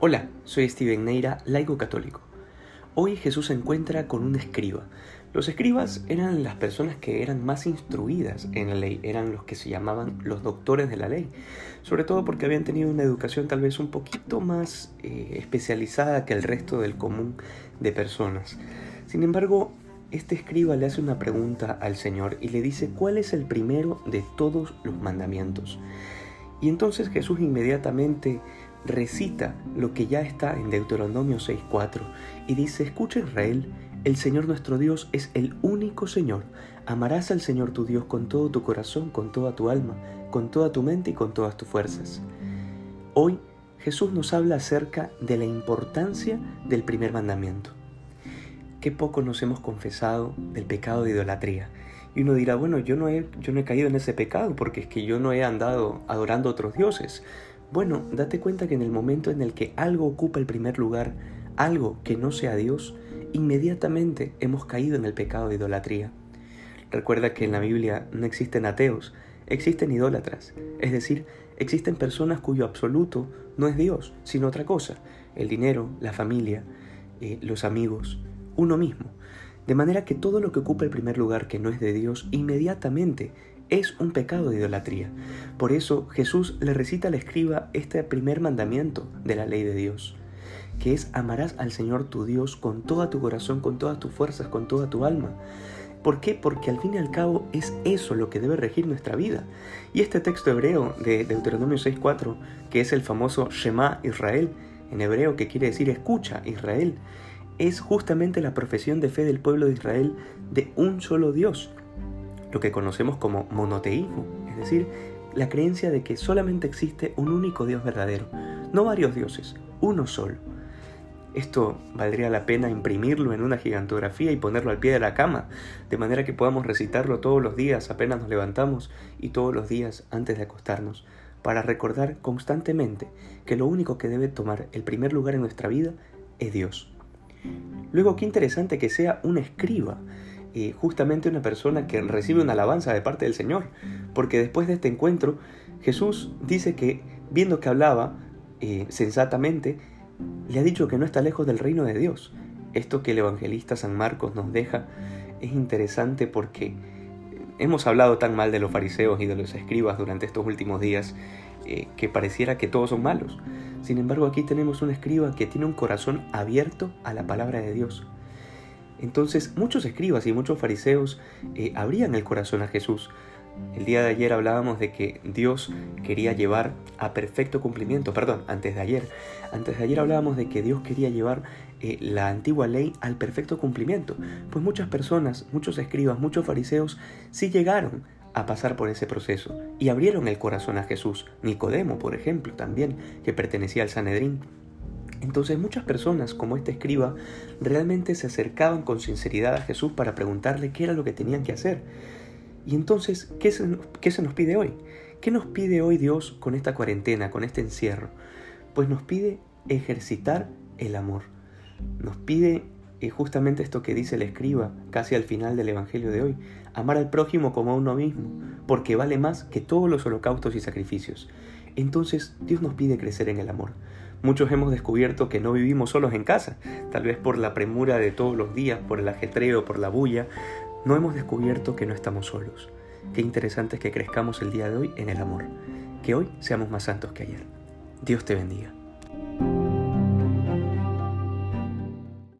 Hola, soy Steven Neira, laico católico. Hoy Jesús se encuentra con un escriba. Los escribas eran las personas que eran más instruidas en la ley, eran los que se llamaban los doctores de la ley, sobre todo porque habían tenido una educación tal vez un poquito más eh, especializada que el resto del común de personas. Sin embargo, este escriba le hace una pregunta al Señor y le dice cuál es el primero de todos los mandamientos. Y entonces Jesús inmediatamente recita lo que ya está en Deuteronomio 6.4 y dice, escucha Israel, el Señor nuestro Dios es el único Señor. Amarás al Señor tu Dios con todo tu corazón, con toda tu alma, con toda tu mente y con todas tus fuerzas. Hoy Jesús nos habla acerca de la importancia del primer mandamiento. Qué poco nos hemos confesado del pecado de idolatría. Y uno dirá, bueno, yo no, he, yo no he caído en ese pecado porque es que yo no he andado adorando otros dioses. Bueno, date cuenta que en el momento en el que algo ocupa el primer lugar, algo que no sea Dios, inmediatamente hemos caído en el pecado de idolatría. Recuerda que en la Biblia no existen ateos, existen idólatras, es decir, existen personas cuyo absoluto no es Dios, sino otra cosa, el dinero, la familia, eh, los amigos, uno mismo. De manera que todo lo que ocupa el primer lugar que no es de Dios, inmediatamente es un pecado de idolatría. Por eso Jesús le recita al escriba este primer mandamiento de la ley de Dios, que es amarás al Señor tu Dios con todo tu corazón, con todas tus fuerzas, con toda tu alma. ¿Por qué? Porque al fin y al cabo es eso lo que debe regir nuestra vida. Y este texto hebreo de Deuteronomio 6.4, que es el famoso Shema Israel, en hebreo que quiere decir escucha Israel, es justamente la profesión de fe del pueblo de Israel de un solo Dios, lo que conocemos como monoteísmo, es decir, la creencia de que solamente existe un único Dios verdadero, no varios dioses, uno solo. Esto valdría la pena imprimirlo en una gigantografía y ponerlo al pie de la cama, de manera que podamos recitarlo todos los días apenas nos levantamos y todos los días antes de acostarnos, para recordar constantemente que lo único que debe tomar el primer lugar en nuestra vida es Dios. Luego, qué interesante que sea un escriba justamente una persona que recibe una alabanza de parte del Señor, porque después de este encuentro Jesús dice que, viendo que hablaba eh, sensatamente, le ha dicho que no está lejos del reino de Dios. Esto que el evangelista San Marcos nos deja es interesante porque hemos hablado tan mal de los fariseos y de los escribas durante estos últimos días eh, que pareciera que todos son malos. Sin embargo, aquí tenemos un escriba que tiene un corazón abierto a la palabra de Dios entonces muchos escribas y muchos fariseos eh, abrían el corazón a Jesús. El día de ayer hablábamos de que Dios quería llevar a perfecto cumplimiento, perdón, antes de ayer, antes de ayer hablábamos de que Dios quería llevar eh, la antigua ley al perfecto cumplimiento, pues muchas personas, muchos escribas, muchos fariseos sí llegaron a pasar por ese proceso y abrieron el corazón a Jesús. Nicodemo, por ejemplo, también, que pertenecía al Sanedrín. Entonces muchas personas, como este escriba, realmente se acercaban con sinceridad a Jesús para preguntarle qué era lo que tenían que hacer. Y entonces, ¿qué se, qué se nos pide hoy? ¿Qué nos pide hoy Dios con esta cuarentena, con este encierro? Pues nos pide ejercitar el amor. Nos pide eh, justamente esto que dice el escriba casi al final del Evangelio de hoy, amar al prójimo como a uno mismo, porque vale más que todos los holocaustos y sacrificios. Entonces Dios nos pide crecer en el amor. Muchos hemos descubierto que no vivimos solos en casa, tal vez por la premura de todos los días, por el ajetreo, por la bulla, no hemos descubierto que no estamos solos. Qué interesante es que crezcamos el día de hoy en el amor, que hoy seamos más santos que ayer. Dios te bendiga.